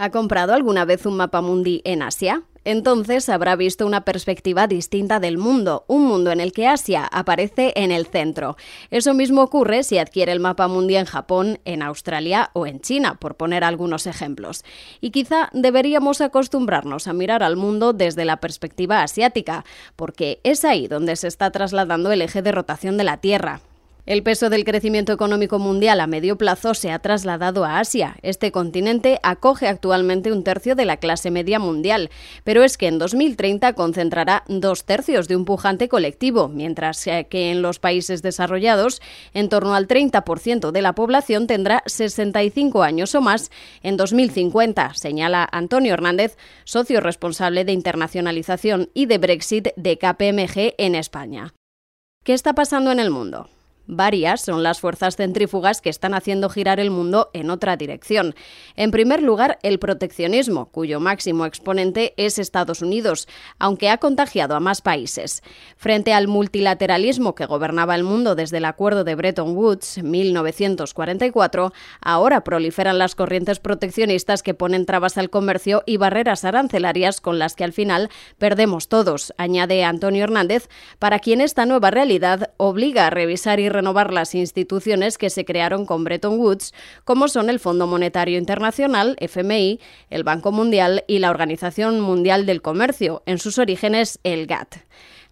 ¿Ha comprado alguna vez un mapa mundi en Asia? Entonces habrá visto una perspectiva distinta del mundo, un mundo en el que Asia aparece en el centro. Eso mismo ocurre si adquiere el mapa mundi en Japón, en Australia o en China, por poner algunos ejemplos. Y quizá deberíamos acostumbrarnos a mirar al mundo desde la perspectiva asiática, porque es ahí donde se está trasladando el eje de rotación de la Tierra. El peso del crecimiento económico mundial a medio plazo se ha trasladado a Asia. Este continente acoge actualmente un tercio de la clase media mundial, pero es que en 2030 concentrará dos tercios de un pujante colectivo, mientras que en los países desarrollados en torno al 30% de la población tendrá 65 años o más en 2050, señala Antonio Hernández, socio responsable de internacionalización y de Brexit de KPMG en España. ¿Qué está pasando en el mundo? Varias son las fuerzas centrífugas que están haciendo girar el mundo en otra dirección. En primer lugar, el proteccionismo, cuyo máximo exponente es Estados Unidos, aunque ha contagiado a más países. Frente al multilateralismo que gobernaba el mundo desde el acuerdo de Bretton Woods 1944, ahora proliferan las corrientes proteccionistas que ponen trabas al comercio y barreras arancelarias con las que al final perdemos todos, añade Antonio Hernández, para quien esta nueva realidad obliga a revisar y renovar las instituciones que se crearon con Bretton Woods, como son el Fondo Monetario Internacional, FMI, el Banco Mundial y la Organización Mundial del Comercio, en sus orígenes el GATT.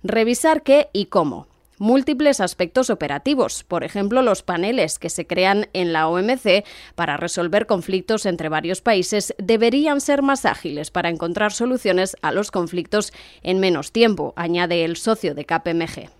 Revisar qué y cómo múltiples aspectos operativos, por ejemplo los paneles que se crean en la OMC para resolver conflictos entre varios países deberían ser más ágiles para encontrar soluciones a los conflictos en menos tiempo, añade el socio de KPMG.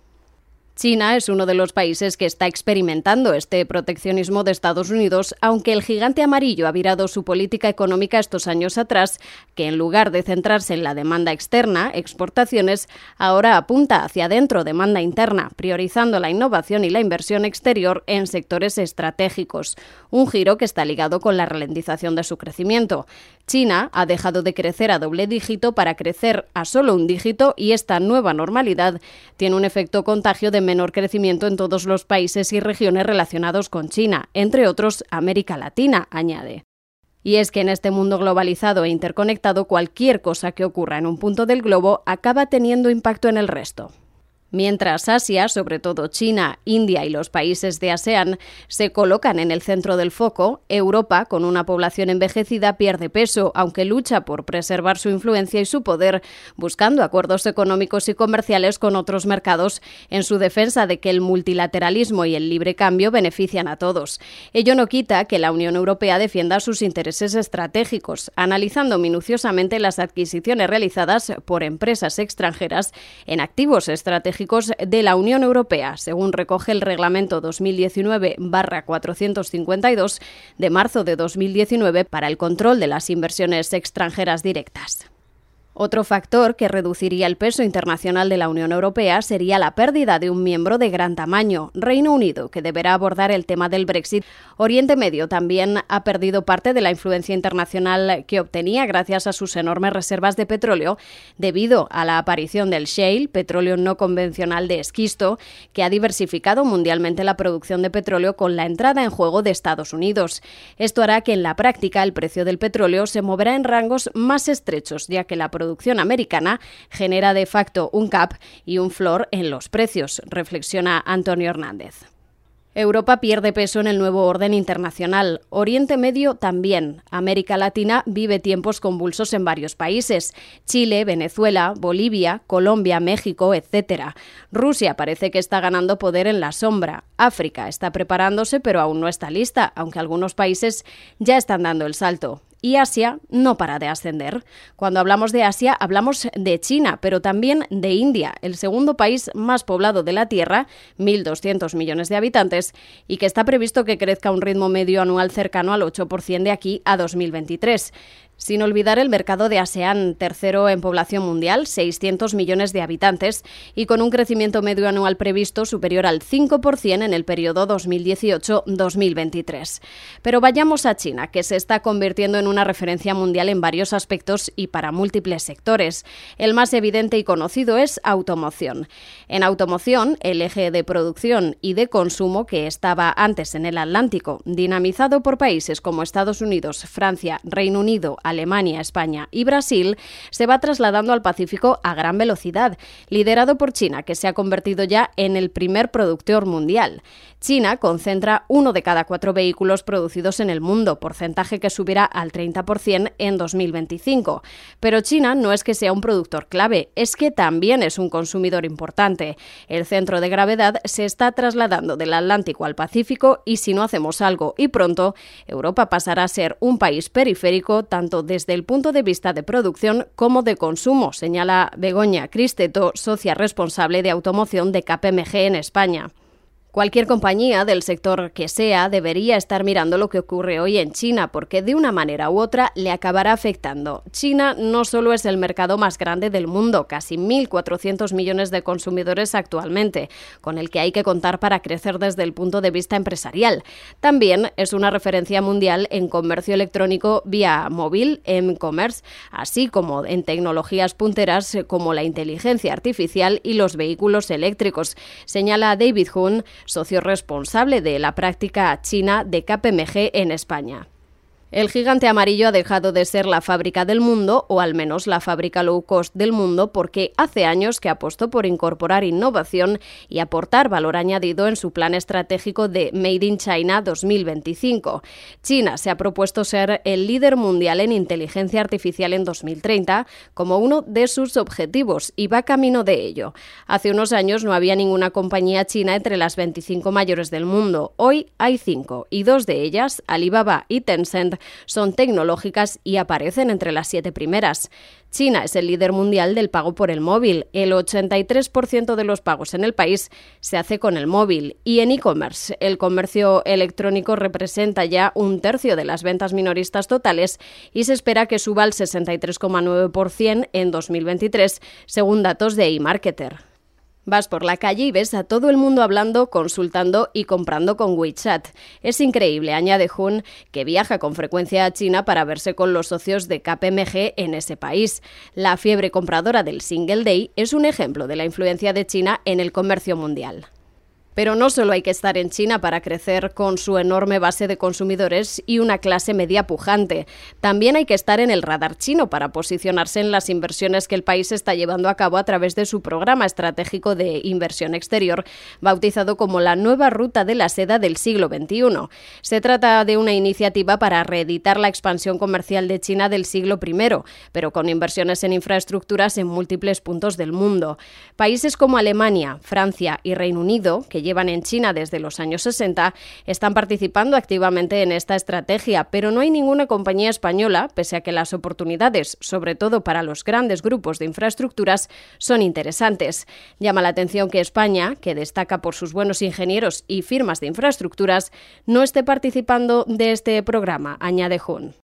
China es uno de los países que está experimentando este proteccionismo de Estados Unidos, aunque el gigante amarillo ha virado su política económica estos años atrás, que en lugar de centrarse en la demanda externa, exportaciones, ahora apunta hacia adentro, demanda interna, priorizando la innovación y la inversión exterior en sectores estratégicos, un giro que está ligado con la ralentización de su crecimiento. China ha dejado de crecer a doble dígito para crecer a solo un dígito y esta nueva normalidad tiene un efecto contagio de menor crecimiento en todos los países y regiones relacionados con China, entre otros América Latina, añade. Y es que en este mundo globalizado e interconectado cualquier cosa que ocurra en un punto del globo acaba teniendo impacto en el resto. Mientras Asia, sobre todo China, India y los países de ASEAN, se colocan en el centro del foco, Europa, con una población envejecida, pierde peso, aunque lucha por preservar su influencia y su poder, buscando acuerdos económicos y comerciales con otros mercados en su defensa de que el multilateralismo y el libre cambio benefician a todos. Ello no quita que la Unión Europea defienda sus intereses estratégicos, analizando minuciosamente las adquisiciones realizadas por empresas extranjeras en activos estratégicos de la Unión Europea, según recoge el Reglamento 2019-452 de marzo de 2019 para el control de las inversiones extranjeras directas. Otro factor que reduciría el peso internacional de la Unión Europea sería la pérdida de un miembro de gran tamaño, Reino Unido, que deberá abordar el tema del Brexit. Oriente Medio también ha perdido parte de la influencia internacional que obtenía gracias a sus enormes reservas de petróleo debido a la aparición del shale, petróleo no convencional de esquisto, que ha diversificado mundialmente la producción de petróleo con la entrada en juego de Estados Unidos. Esto hará que en la práctica el precio del petróleo se moverá en rangos más estrechos, ya que la producción producción americana genera de facto un cap y un floor en los precios, reflexiona Antonio Hernández. Europa pierde peso en el nuevo orden internacional. Oriente Medio también. América Latina vive tiempos convulsos en varios países. Chile, Venezuela, Bolivia, Colombia, México, etc. Rusia parece que está ganando poder en la sombra. África está preparándose pero aún no está lista, aunque algunos países ya están dando el salto y Asia no para de ascender. Cuando hablamos de Asia hablamos de China, pero también de India, el segundo país más poblado de la Tierra, 1.200 millones de habitantes, y que está previsto que crezca a un ritmo medio anual cercano al 8% de aquí a 2023. Sin olvidar el mercado de ASEAN, tercero en población mundial, 600 millones de habitantes, y con un crecimiento medio anual previsto superior al 5% en el periodo 2018-2023. Pero vayamos a China, que se está convirtiendo en una referencia mundial en varios aspectos y para múltiples sectores. El más evidente y conocido es automoción. En automoción, el eje de producción y de consumo que estaba antes en el Atlántico, dinamizado por países como Estados Unidos, Francia, Reino Unido, Alemania, España y Brasil, se va trasladando al Pacífico a gran velocidad, liderado por China, que se ha convertido ya en el primer productor mundial. China concentra uno de cada cuatro vehículos producidos en el mundo, porcentaje que subirá al 30% en 2025. Pero China no es que sea un productor clave, es que también es un consumidor importante. El centro de gravedad se está trasladando del Atlántico al Pacífico y si no hacemos algo y pronto, Europa pasará a ser un país periférico tanto desde el punto de vista de producción como de consumo, señala Begoña Cristeto, socia responsable de automoción de KPMG en España. Cualquier compañía del sector que sea debería estar mirando lo que ocurre hoy en China, porque de una manera u otra le acabará afectando. China no solo es el mercado más grande del mundo, casi 1.400 millones de consumidores actualmente, con el que hay que contar para crecer desde el punto de vista empresarial. También es una referencia mundial en comercio electrónico vía móvil, en commerce, así como en tecnologías punteras como la inteligencia artificial y los vehículos eléctricos, señala David Hun, socio responsable de la práctica china de KPMG en España. El gigante amarillo ha dejado de ser la fábrica del mundo, o al menos la fábrica low cost del mundo, porque hace años que apostó por incorporar innovación y aportar valor añadido en su plan estratégico de Made in China 2025. China se ha propuesto ser el líder mundial en inteligencia artificial en 2030 como uno de sus objetivos y va camino de ello. Hace unos años no había ninguna compañía china entre las 25 mayores del mundo. Hoy hay cinco y dos de ellas, Alibaba y Tencent, son tecnológicas y aparecen entre las siete primeras. China es el líder mundial del pago por el móvil. El 83% de los pagos en el país se hace con el móvil. Y en e-commerce, el comercio electrónico representa ya un tercio de las ventas minoristas totales y se espera que suba al 63,9% en 2023, según datos de eMarketer. Vas por la calle y ves a todo el mundo hablando, consultando y comprando con WeChat. Es increíble, añade Hun, que viaja con frecuencia a China para verse con los socios de KPMG en ese país. La fiebre compradora del Single Day es un ejemplo de la influencia de China en el comercio mundial. Pero no solo hay que estar en China para crecer con su enorme base de consumidores y una clase media pujante. También hay que estar en el radar chino para posicionarse en las inversiones que el país está llevando a cabo a través de su programa estratégico de inversión exterior, bautizado como la nueva ruta de la seda del siglo XXI. Se trata de una iniciativa para reeditar la expansión comercial de China del siglo I, pero con inversiones en infraestructuras en múltiples puntos del mundo. Países como Alemania, Francia y Reino Unido, que llevan en China desde los años 60 están participando activamente en esta estrategia, pero no hay ninguna compañía española, pese a que las oportunidades, sobre todo para los grandes grupos de infraestructuras, son interesantes. Llama la atención que España, que destaca por sus buenos ingenieros y firmas de infraestructuras, no esté participando de este programa, añade Hun.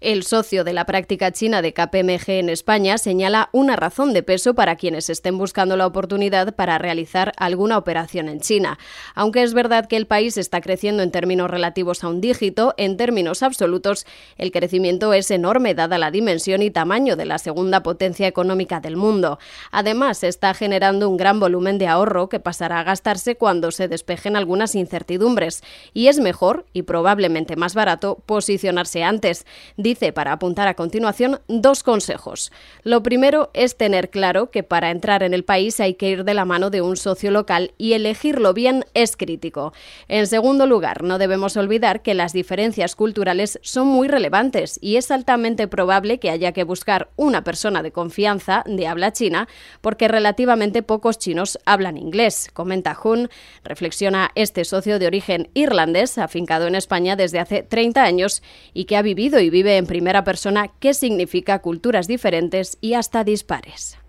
El socio de la práctica china de KPMG en España señala una razón de peso para quienes estén buscando la oportunidad para realizar alguna operación en China. Aunque es verdad que el país está creciendo en términos relativos a un dígito, en términos absolutos el crecimiento es enorme dada la dimensión y tamaño de la segunda potencia económica del mundo. Además, está generando un gran volumen de ahorro que pasará a gastarse cuando se despejen algunas incertidumbres. Y es mejor, y probablemente más barato, posicionarse antes dice para apuntar a continuación dos consejos. Lo primero es tener claro que para entrar en el país hay que ir de la mano de un socio local y elegirlo bien es crítico. En segundo lugar, no debemos olvidar que las diferencias culturales son muy relevantes y es altamente probable que haya que buscar una persona de confianza de habla china porque relativamente pocos chinos hablan inglés, comenta Hun, reflexiona este socio de origen irlandés afincado en España desde hace 30 años y que ha vivido y vive en primera persona qué significa culturas diferentes y hasta dispares.